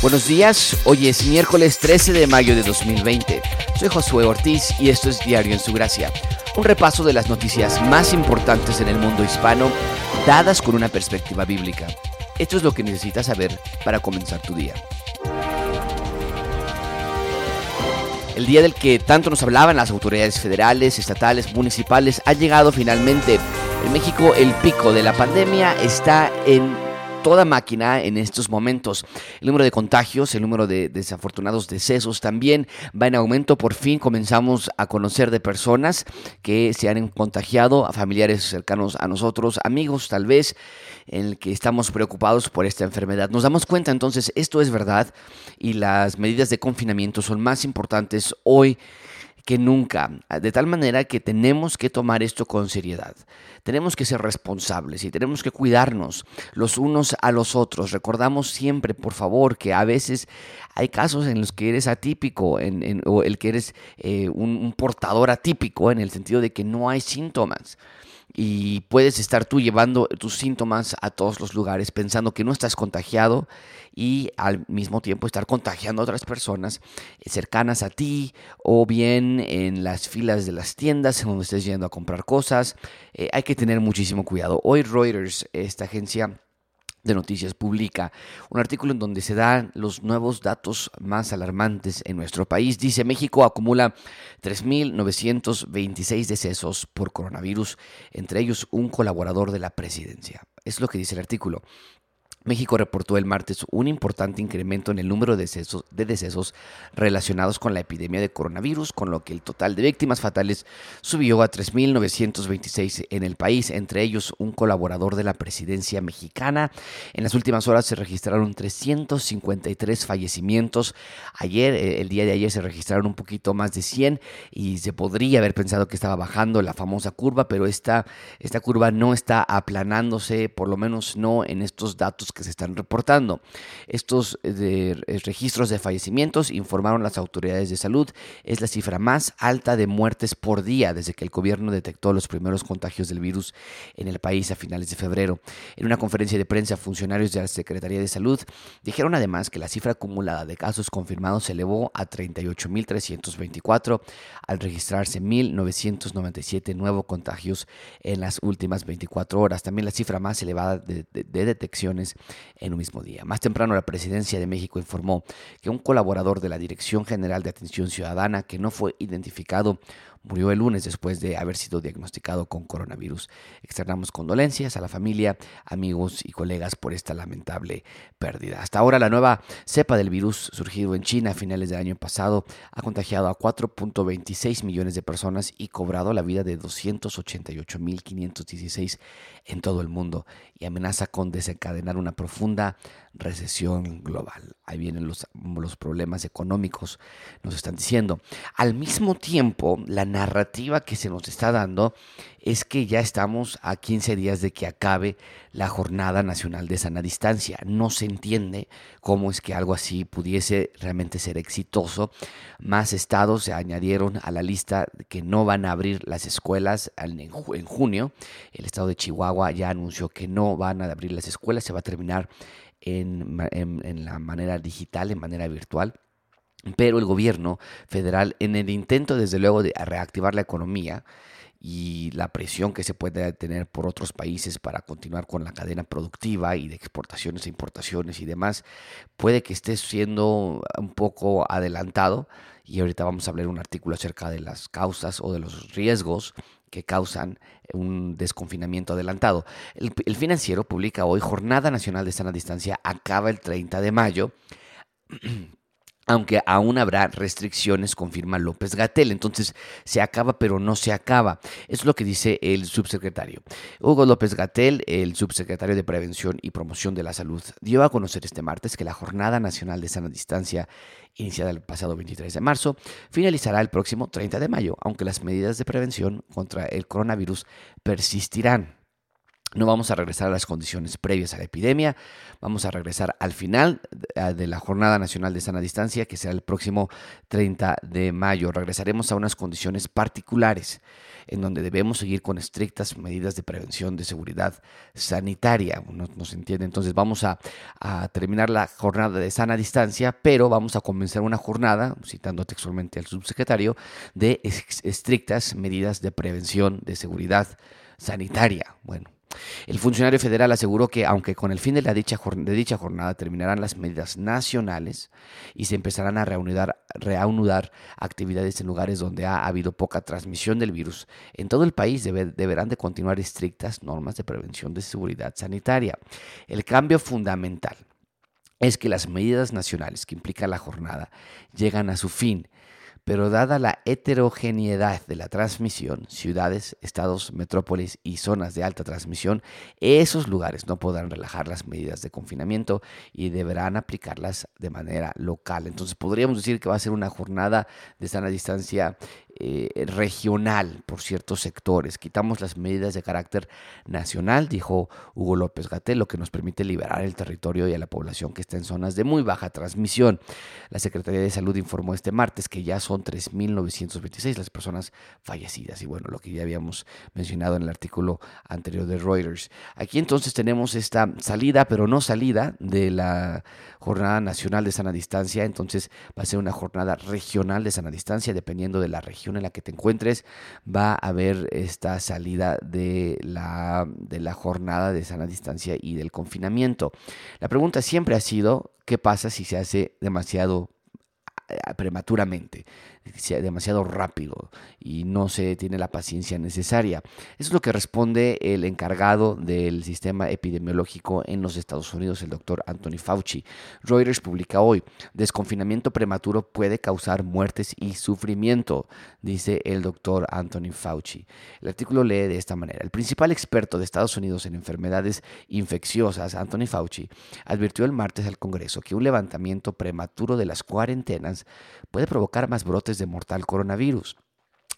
Buenos días, hoy es miércoles 13 de mayo de 2020. Soy Josué Ortiz y esto es Diario en su Gracia, un repaso de las noticias más importantes en el mundo hispano, dadas con una perspectiva bíblica. Esto es lo que necesitas saber para comenzar tu día. El día del que tanto nos hablaban las autoridades federales, estatales, municipales, ha llegado finalmente. En México el pico de la pandemia está en toda máquina en estos momentos. El número de contagios, el número de desafortunados decesos también va en aumento. Por fin comenzamos a conocer de personas que se han contagiado, a familiares cercanos a nosotros, amigos tal vez, en el que estamos preocupados por esta enfermedad. Nos damos cuenta entonces, esto es verdad y las medidas de confinamiento son más importantes hoy que nunca, de tal manera que tenemos que tomar esto con seriedad. Tenemos que ser responsables y tenemos que cuidarnos los unos a los otros. Recordamos siempre, por favor, que a veces hay casos en los que eres atípico o el que eres eh, un portador atípico en el sentido de que no hay síntomas y puedes estar tú llevando tus síntomas a todos los lugares pensando que no estás contagiado y al mismo tiempo estar contagiando a otras personas cercanas a ti o bien en las filas de las tiendas en donde estés yendo a comprar cosas. Eh, hay que tener muchísimo cuidado. Hoy Reuters, esta agencia de Noticias publica un artículo en donde se dan los nuevos datos más alarmantes en nuestro país. Dice, México acumula 3.926 decesos por coronavirus, entre ellos un colaborador de la presidencia. Es lo que dice el artículo. México reportó el martes un importante incremento en el número de decesos, relacionados con la epidemia de coronavirus, con lo que el total de víctimas fatales subió a 3.926 en el país, entre ellos un colaborador de la presidencia mexicana. En las últimas horas se registraron 353 fallecimientos. Ayer, eh, el día de ayer, se registraron un poquito más de 100 y se podría haber pensado que estaba bajando la famosa curva, pero esta, esta curva no está aplanándose, por lo menos no en estos datos que se están reportando. Estos eh, eh, registros de fallecimientos, informaron las autoridades de salud, es la cifra más alta de muertes por día desde que el gobierno detectó los primeros contagios del virus en el país a finales de febrero. En una conferencia de prensa, funcionarios de la Secretaría de Salud dijeron además que la cifra acumulada de casos confirmados se elevó a 38.324 al registrarse 1.997 nuevos contagios en las últimas 24 horas. También la cifra más elevada de detecciones en un mismo día. Más temprano, la presidencia de México informó que un colaborador de la Dirección General de Atención Ciudadana que no fue identificado murió el lunes después de haber sido diagnosticado con coronavirus. Externamos condolencias a la familia, amigos y colegas por esta lamentable pérdida. Hasta ahora la nueva cepa del virus surgido en China a finales del año pasado ha contagiado a 4.26 millones de personas y cobrado la vida de 288.516 en todo el mundo y amenaza con desencadenar una profunda recesión global. Ahí vienen los, los problemas económicos, nos están diciendo. Al mismo tiempo, la narrativa que se nos está dando es que ya estamos a 15 días de que acabe la Jornada Nacional de Sana Distancia. No se entiende cómo es que algo así pudiese realmente ser exitoso. Más estados se añadieron a la lista que no van a abrir las escuelas en junio. El estado de Chihuahua ya anunció que no van a abrir las escuelas, se va a terminar en, en la manera digital, en manera virtual. Pero el gobierno federal, en el intento desde luego de reactivar la economía, y la presión que se puede tener por otros países para continuar con la cadena productiva y de exportaciones e importaciones y demás, puede que esté siendo un poco adelantado. Y ahorita vamos a hablar un artículo acerca de las causas o de los riesgos que causan un desconfinamiento adelantado. El, el financiero publica hoy Jornada Nacional de Sana Distancia, acaba el 30 de mayo. aunque aún habrá restricciones, confirma López Gatel. Entonces, se acaba, pero no se acaba. Es lo que dice el subsecretario. Hugo López Gatel, el subsecretario de Prevención y Promoción de la Salud, dio a conocer este martes que la Jornada Nacional de Sana Distancia, iniciada el pasado 23 de marzo, finalizará el próximo 30 de mayo, aunque las medidas de prevención contra el coronavirus persistirán. No vamos a regresar a las condiciones previas a la epidemia, vamos a regresar al final de la Jornada Nacional de Sana Distancia, que será el próximo 30 de mayo. Regresaremos a unas condiciones particulares en donde debemos seguir con estrictas medidas de prevención de seguridad sanitaria. No, se entiende. Entonces vamos a, terminar la jornada de sana distancia, pero vamos a comenzar una jornada, citando textualmente al subsecretario, de estrictas medidas de prevención de seguridad sanitaria. Bueno, el funcionario federal aseguró que, aunque con el fin de, la dicha, jornada terminarán las medidas nacionales y se empezarán a reanudar, reanudar actividades en lugares donde ha habido poca transmisión del virus, en todo el país deberán de continuar estrictas normas de prevención de seguridad sanitaria. El cambio fundamental es que las medidas nacionales que implica la jornada llegan a su fin pero dada la heterogeneidad de la transmisión, ciudades, estados, metrópolis y zonas de alta transmisión, esos lugares no podrán relajar las medidas de confinamiento y deberán aplicarlas de manera local. Entonces podríamos decir que va a ser una jornada de sana distancia eh, regional por ciertos sectores. Quitamos las medidas de carácter nacional, dijo Hugo López Gatel, lo que nos permite liberar el territorio y a la población que está en zonas de muy baja transmisión. La Secretaría de Salud informó este martes que ya son 3.926 las personas fallecidas y bueno, lo que ya habíamos mencionado en el artículo anterior de Reuters. Aquí entonces tenemos esta salida, pero no salida de la Jornada Nacional de Sana Distancia, entonces va a ser una jornada regional de sana distancia dependiendo de la región en la que te encuentres, va a haber esta salida de la, de la jornada de sana distancia y del confinamiento. La pregunta siempre ha sido, ¿qué pasa si se hace demasiado eh, prematuramente? Demasiado rápido y no se tiene la paciencia necesaria. Eso es lo que responde el encargado del sistema epidemiológico en los Estados Unidos, el doctor Anthony Fauci. Reuters publica hoy, desconfinamiento prematuro puede causar muertes y sufrimiento, dice el doctor Anthony Fauci. El artículo lee de esta manera. El principal experto de Estados Unidos en enfermedades infecciosas, Anthony Fauci, advirtió el martes al Congreso que un levantamiento prematuro de las cuarentenas puede provocar más brotes de mortal coronavirus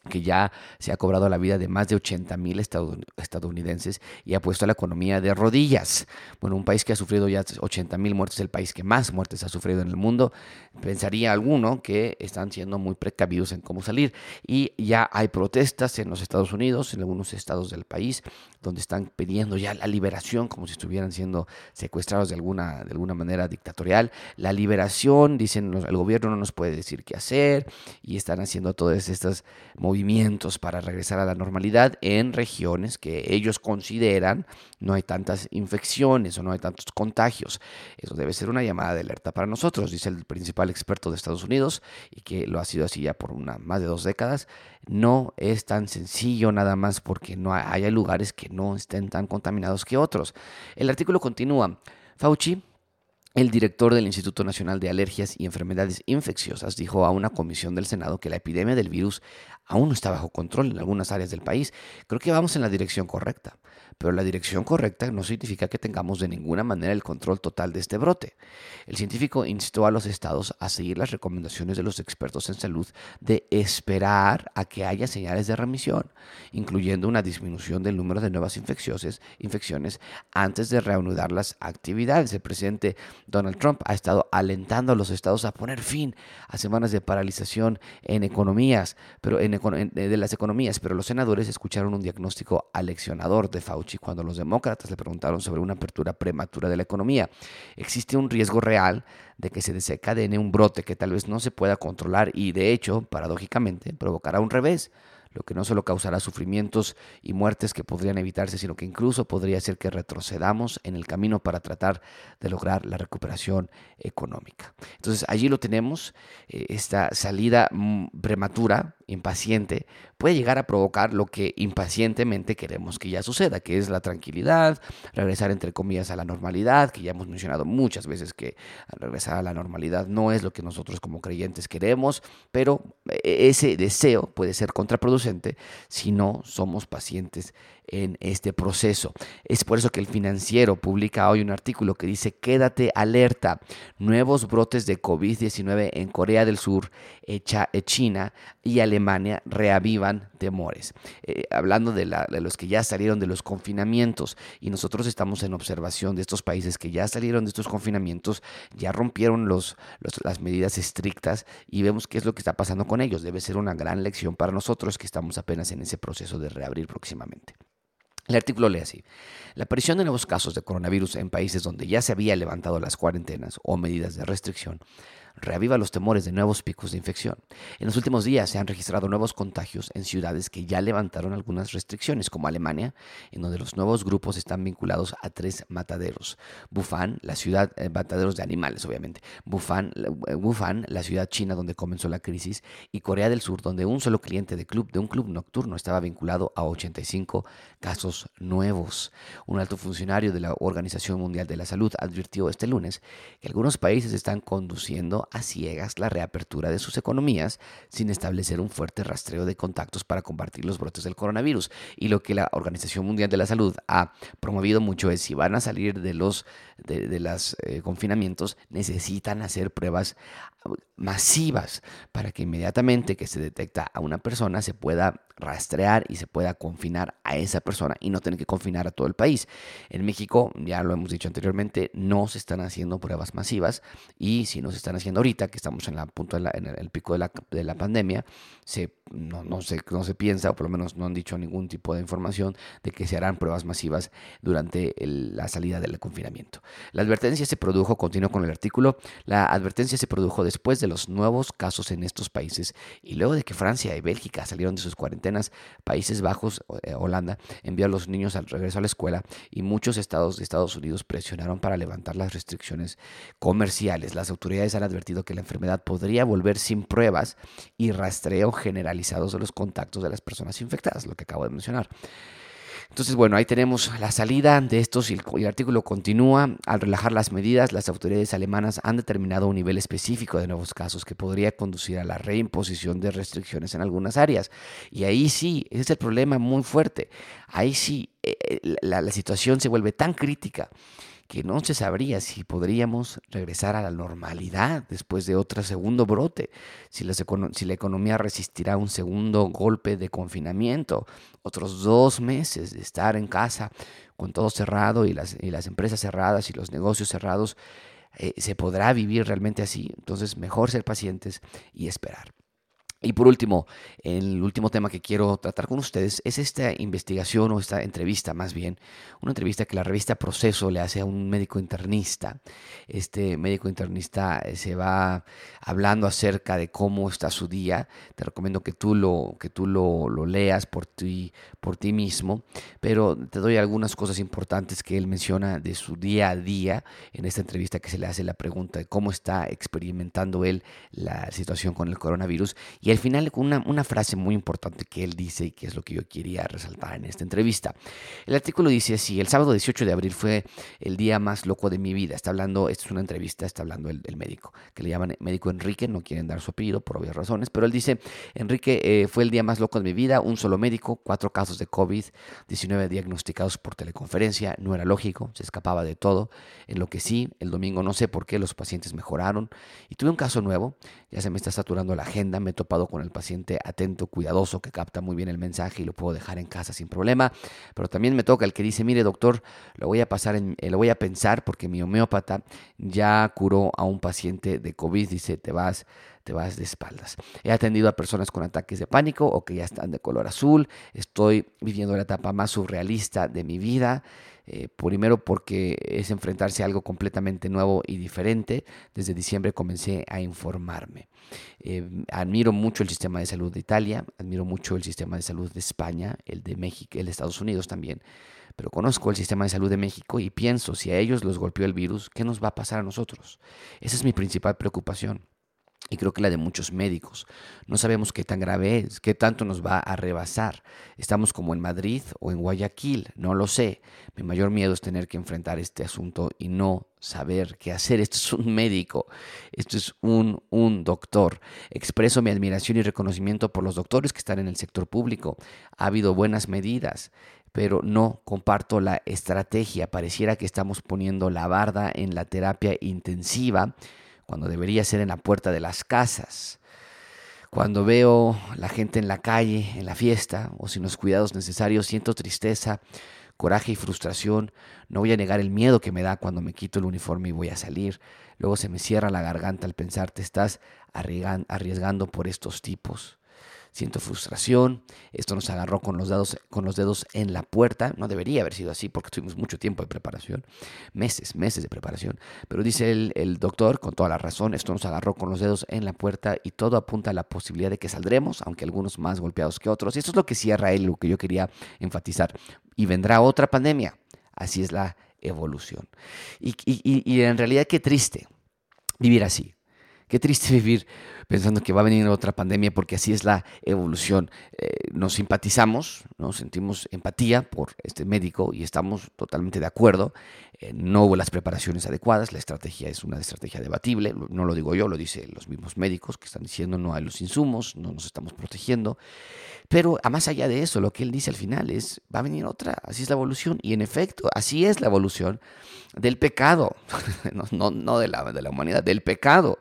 que ya se ha cobrado la vida de más de 80 mil estadounidenses y ha puesto a la economía de rodillas. Bueno, un país que ha sufrido ya 80 mil muertes, el país que más muertes ha sufrido en el mundo, pensaría alguno que están siendo muy precavidos en cómo salir. Y ya hay protestas en los Estados Unidos, en algunos estados del país, donde están pidiendo ya la liberación, como si estuvieran siendo secuestrados de alguna, de alguna manera dictatorial. La liberación, dicen, el gobierno no nos puede decir qué hacer y están haciendo todas estas movimientos para regresar a la normalidad en regiones que ellos consideran no hay tantas infecciones o no hay tantos contagios. Eso debe ser una llamada de alerta para nosotros, dice el principal experto de Estados Unidos y que lo ha sido así ya por una, más de dos décadas. No es tan sencillo nada más porque no hay, lugares que no estén tan contaminados que otros. El artículo continúa. Fauci el director del Instituto Nacional de Alergias y Enfermedades Infecciosas dijo a una comisión del Senado que la epidemia del virus aún no está bajo control en algunas áreas del país. Creo que vamos en la dirección correcta, pero la dirección correcta no significa que tengamos de ninguna manera el control total de este brote. El científico instó a los estados a seguir las recomendaciones de los expertos en salud de esperar a que haya señales de remisión, incluyendo una disminución del número de nuevas infecciones, antes de reanudar las actividades. El presidente Donald Trump ha estado alentando a los estados a poner fin a semanas de paralización en economías, pero en de las economías, pero los senadores escucharon un diagnóstico aleccionador de Fauci cuando los demócratas le preguntaron sobre una apertura prematura de la economía. Existe un riesgo real de que se desencadene un brote que tal vez no se pueda controlar y de hecho, paradójicamente, provocará un revés lo que no solo causará sufrimientos y muertes que podrían evitarse, sino que incluso podría hacer que retrocedamos en el camino para tratar de lograr la recuperación económica. Entonces allí lo tenemos, eh, esta salida mm, prematura, impaciente, puede llegar a provocar lo que impacientemente queremos que ya suceda, que es la tranquilidad, regresar entre comillas a la normalidad, que ya hemos mencionado muchas veces que regresar a la normalidad no es lo que nosotros como creyentes queremos, pero eh, ese deseo puede ser contraproducente si no somos pacientes en este proceso. Es por eso que el financiero publica hoy un artículo que dice, quédate alerta, nuevos brotes de COVID-19 en Corea del Sur, China y Alemania reavivan temores. Eh, hablando de, los que ya salieron de los confinamientos y nosotros estamos en observación de estos países que ya salieron de estos confinamientos, ya rompieron las medidas estrictas y vemos qué es lo que está pasando con ellos. Debe ser una gran lección para nosotros que estamos apenas en ese proceso de reabrir próximamente. El artículo lee así. La aparición de nuevos casos de coronavirus en países donde ya se había levantado las cuarentenas o medidas de restricción reaviva los temores de nuevos picos de infección. En los últimos días se han registrado nuevos contagios en ciudades que ya levantaron algunas restricciones, como Alemania, en donde los nuevos grupos están vinculados a tres mataderos. Bufan, la ciudad, eh, mataderos de animales, obviamente. Bufan, Bufan, la ciudad china donde comenzó la crisis, y Corea del Sur, donde un solo cliente de, club, de un club nocturno estaba vinculado a 85 casos nuevos. Un alto funcionario de la Organización Mundial de la Salud advirtió este lunes que algunos países están conduciendo a ciegas la reapertura de sus economías sin establecer un fuerte rastreo de contactos para combatir los brotes del coronavirus. Y lo que la Organización Mundial de la Salud ha promovido mucho es si van a salir de los de, los eh, confinamientos, necesitan hacer pruebas masivas para que inmediatamente que se detecta a una persona se pueda rastrear y se pueda confinar a esa persona y no tener que confinar a todo el país. En México, ya lo hemos dicho anteriormente, no se están haciendo pruebas masivas y si no se están haciendo ahorita, que estamos en, la, punto de en el pico de la, de la pandemia, se, no, no, se, no se piensa, o por lo menos no han dicho ningún tipo de información de que se harán pruebas masivas durante la salida del confinamiento. La advertencia se produjo, continúo con el artículo, la advertencia se produjo después de los nuevos casos en estos países y luego de que Francia y Bélgica salieron de sus cuarentenas, Países Bajos, eh, Holanda, envió a los niños al regreso a la escuela y muchos estados de Estados Unidos presionaron para levantar las restricciones comerciales. Las autoridades han advertido que la enfermedad podría volver sin pruebas y rastreo generalizados de los contactos de las personas infectadas, lo que acabo de mencionar. Entonces, bueno, ahí tenemos la salida de estos y el, artículo continúa. Al relajar las medidas, las autoridades alemanas han determinado un nivel específico de nuevos casos que podría conducir a la reimposición de restricciones en algunas áreas. Y ahí sí, ese es el problema muy fuerte. Ahí sí, eh, eh, la situación se vuelve tan crítica que no se sabría si podríamos regresar a la normalidad después de otro segundo brote, si, si la economía resistirá un segundo golpe de confinamiento, otros dos meses de estar en casa con todo cerrado y las, las empresas cerradas y los negocios cerrados, eh, ¿se podrá vivir realmente así? Entonces, mejor ser pacientes y esperar. Y por último, el último tema que quiero tratar con ustedes es esta investigación o esta entrevista más bien, una entrevista que la revista Proceso le hace a un médico internista. Este médico internista eh, se va hablando acerca de cómo está su día. Te recomiendo que tú lo, que tú lo, lo leas por ti, por ti mismo, pero te doy algunas cosas importantes que él menciona de su día a día en esta entrevista que se le hace la pregunta de cómo está experimentando él la situación con el coronavirus. Al final, una, una frase muy importante que él dice y que es lo que yo quería resaltar en esta entrevista. El artículo dice así, el sábado 18 de abril fue el día más loco de mi vida. Está hablando, esto es una entrevista, está hablando el, médico, que le llaman médico Enrique, no quieren dar su apellido por obvias razones, pero él dice, Enrique, eh, fue el día más loco de mi vida, un solo médico, cuatro casos de COVID, 19 diagnosticados por teleconferencia, no era lógico, se escapaba de todo. En lo que sí, el domingo no sé por qué los pacientes mejoraron y tuve un caso nuevo, ya se me está saturando la agenda, me he topado con el paciente atento, cuidadoso, que capta muy bien el mensaje y lo puedo dejar en casa sin problema. Pero también me toca el que dice, mire doctor, lo voy a pasar, en, eh, lo voy a pensar porque mi homeópata ya curó a un paciente de COVID, dice, te vas te vas de espaldas. He atendido a personas con ataques de pánico o que ya están de color azul. Estoy viviendo la etapa más surrealista de mi vida. Eh, primero porque es enfrentarse a algo completamente nuevo y diferente. Desde diciembre comencé a informarme. Eh, admiro mucho el sistema de salud de Italia, admiro mucho el sistema de salud de España, el de México, el de Estados Unidos también. Pero conozco el sistema de salud de México y pienso, si a ellos los golpeó el virus, ¿qué nos va a pasar a nosotros? Esa es mi principal preocupación y creo que la de muchos médicos. No sabemos qué tan grave es, qué tanto nos va a rebasar. Estamos como en Madrid o en Guayaquil, no lo sé. Mi mayor miedo es tener que enfrentar este asunto y no saber qué hacer. Esto es un médico, esto es un, un doctor. Expreso mi admiración y reconocimiento por los doctores que están en el sector público. Ha habido buenas medidas, pero no comparto la estrategia. Pareciera que estamos poniendo la barda en la terapia intensiva cuando debería ser en la puerta de las casas. Cuando veo la gente en la calle, en la fiesta o sin los cuidados necesarios, siento tristeza, coraje y frustración. No voy a negar el miedo que me da cuando me quito el uniforme y voy a salir. Luego se me cierra la garganta al pensar, te estás arriesgando por estos tipos siento frustración, esto nos agarró con los, dedos, con los dedos en la puerta, no debería haber sido así porque tuvimos mucho tiempo de preparación, meses, meses de preparación, pero dice el, doctor con toda la razón, esto nos agarró con los dedos en la puerta y todo apunta a la posibilidad de que saldremos, aunque algunos más golpeados que otros, y esto es lo que cierra él, lo que yo quería enfatizar, y vendrá otra pandemia, así es la evolución. Y en realidad qué triste vivir así, qué triste vivir pensando que va a venir otra pandemia porque así es la evolución. Eh, nos simpatizamos, nos sentimos empatía por este médico y estamos totalmente de acuerdo. Eh, no hubo las preparaciones adecuadas, la estrategia es una estrategia debatible, no lo digo yo, lo dicen los mismos médicos que están diciendo no hay los insumos, no nos estamos protegiendo. Pero a más allá de eso, lo que él dice al final es, va a venir otra, así es la evolución. Y en efecto, así es la evolución del pecado, no, no, de, la, de la humanidad, del pecado.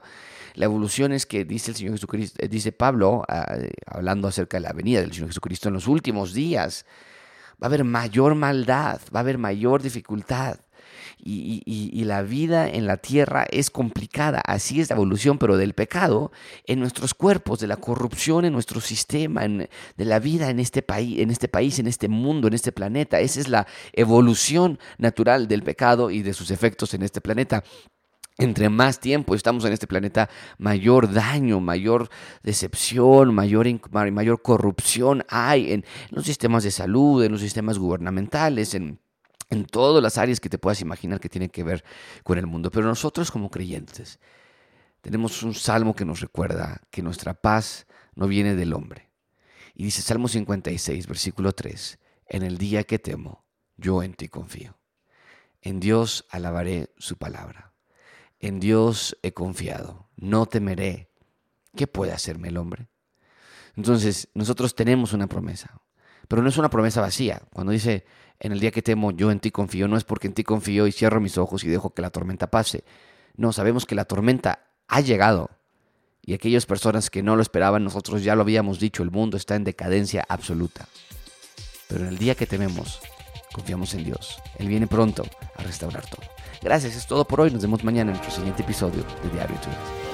La evolución es que dice el Señor Jesucristo, eh, dice Pablo, ah, hablando acerca de la venida del Señor Jesucristo en los últimos días, va a haber mayor maldad, va a haber mayor dificultad. Y, la vida en la tierra es complicada. Así es la evolución, pero del pecado en nuestros cuerpos, de la corrupción en nuestro sistema, de la vida en este país, en este país, en este mundo, en este planeta. Esa es la evolución natural del pecado y de sus efectos en este planeta entre más tiempo estamos en este planeta, mayor daño, mayor decepción, mayor, mayor corrupción hay en los sistemas de salud, en los sistemas gubernamentales, en, en todas las áreas que te puedas imaginar que tienen que ver con el mundo. Pero nosotros como creyentes tenemos un salmo que nos recuerda que nuestra paz no viene del hombre. Y dice Salmo 56, versículo 3, en el día que temo, yo en ti confío. En Dios alabaré su palabra. En Dios he confiado, no temeré. ¿Qué puede hacerme el hombre? Entonces, nosotros tenemos una promesa, pero no es una promesa vacía. Cuando dice, en el día que temo, yo en ti confío, no es porque en ti confío y cierro mis ojos y dejo que la tormenta pase. No, sabemos que la tormenta ha llegado. Y aquellas personas que no lo esperaban, nosotros ya lo habíamos dicho, el mundo está en decadencia absoluta. Pero en el día que tememos, confiamos en Dios. Él viene pronto a restaurar todo. Gracias, es todo por hoy. Nos vemos mañana en nuestro siguiente episodio de Diario Tuyo.